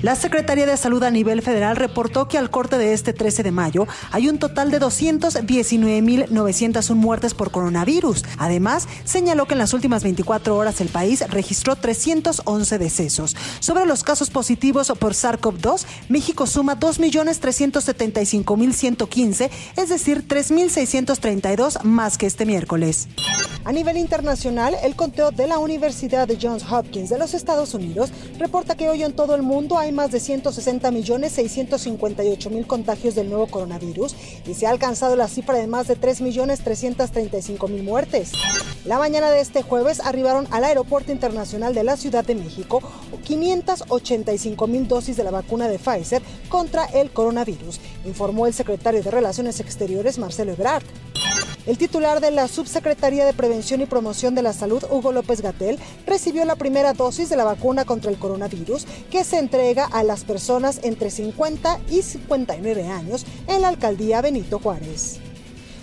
La Secretaría de Salud a nivel federal reportó que al corte de este 13 de mayo hay un total de 219.901 muertes por coronavirus. Además, señaló que en las últimas 24 horas el país registró 311 decesos. Sobre los casos positivos por SARS-CoV-2, México suma 2.375.115, es decir, 3.632 más que este miércoles. A nivel internacional, el conteo de la Universidad de Johns Hopkins de los Estados Unidos reporta que hoy en todo el mundo hay más de 160 millones 658 mil contagios del nuevo coronavirus y se ha alcanzado la cifra de más de 3 millones 335 mil muertes. La mañana de este jueves arribaron al Aeropuerto Internacional de la Ciudad de México 585 mil dosis de la vacuna de Pfizer contra el coronavirus, informó el secretario de Relaciones Exteriores Marcelo Ebrard. El titular de la Subsecretaría de Prevención y Promoción de la Salud, Hugo López Gatel, recibió la primera dosis de la vacuna contra el coronavirus que se entrega a las personas entre 50 y 59 años en la alcaldía Benito Juárez.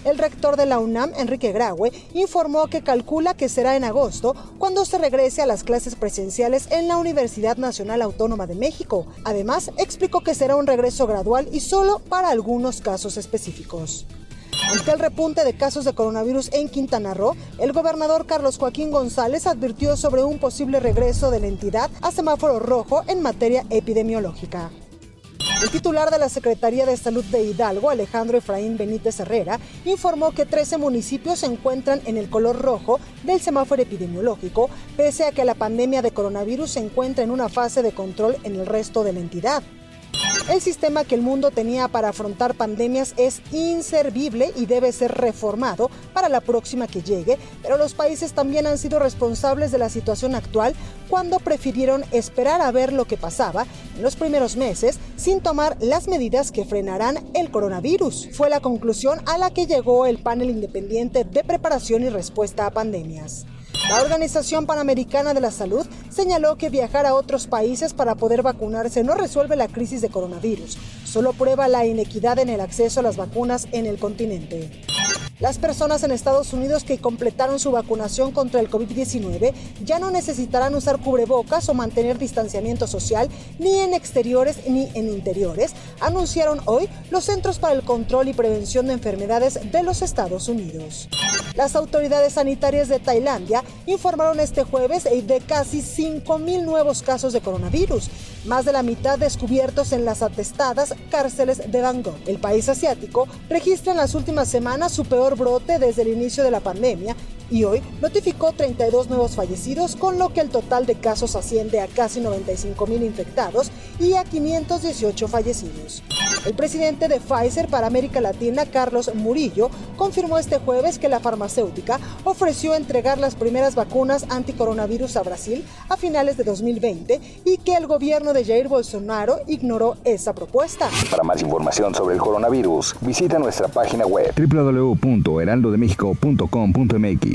El rector de la UNAM, Enrique Graue, informó que calcula que será en agosto cuando se regrese a las clases presenciales en la Universidad Nacional Autónoma de México. Además, explicó que será un regreso gradual y solo para algunos casos específicos. Ante el repunte de casos de coronavirus en Quintana Roo, el gobernador Carlos Joaquín González advirtió sobre un posible regreso de la entidad a semáforo rojo en materia epidemiológica. El titular de la Secretaría de Salud de Hidalgo, Alejandro Efraín Benítez Herrera, informó que 13 municipios se encuentran en el color rojo del semáforo epidemiológico, pese a que la pandemia de coronavirus se encuentra en una fase de control en el resto de la entidad. El sistema que el mundo tenía para afrontar pandemias es inservible y debe ser reformado para la próxima que llegue, pero los países también han sido responsables de la situación actual cuando prefirieron esperar a ver lo que pasaba en los primeros meses sin tomar las medidas que frenarán el coronavirus. Fue la conclusión a la que llegó el panel independiente de preparación y respuesta a pandemias. La Organización Panamericana de la Salud señaló que viajar a otros países para poder vacunarse no resuelve la crisis de coronavirus, solo prueba la inequidad en el acceso a las vacunas en el continente. Las personas en Estados Unidos que completaron su vacunación contra el COVID-19 ya no necesitarán usar cubrebocas o mantener distanciamiento social ni en exteriores ni en interiores, anunciaron hoy los Centros para el Control y Prevención de Enfermedades de los Estados Unidos. Las autoridades sanitarias de Tailandia informaron este jueves de casi 5.000 nuevos casos de coronavirus, más de la mitad descubiertos en las atestadas cárceles de Bangkok. El país asiático registra en las últimas semanas su peor brote desde el inicio de la pandemia y hoy notificó 32 nuevos fallecidos, con lo que el total de casos asciende a casi 95 mil infectados y a 518 fallecidos. El presidente de Pfizer para América Latina, Carlos Murillo, confirmó este jueves que la farmacéutica ofreció entregar las primeras vacunas anticoronavirus a Brasil a finales de 2020 y que el gobierno de Jair Bolsonaro ignoró esa propuesta. Para más información sobre el coronavirus, visita nuestra página web www.heraldodemexico.com.mx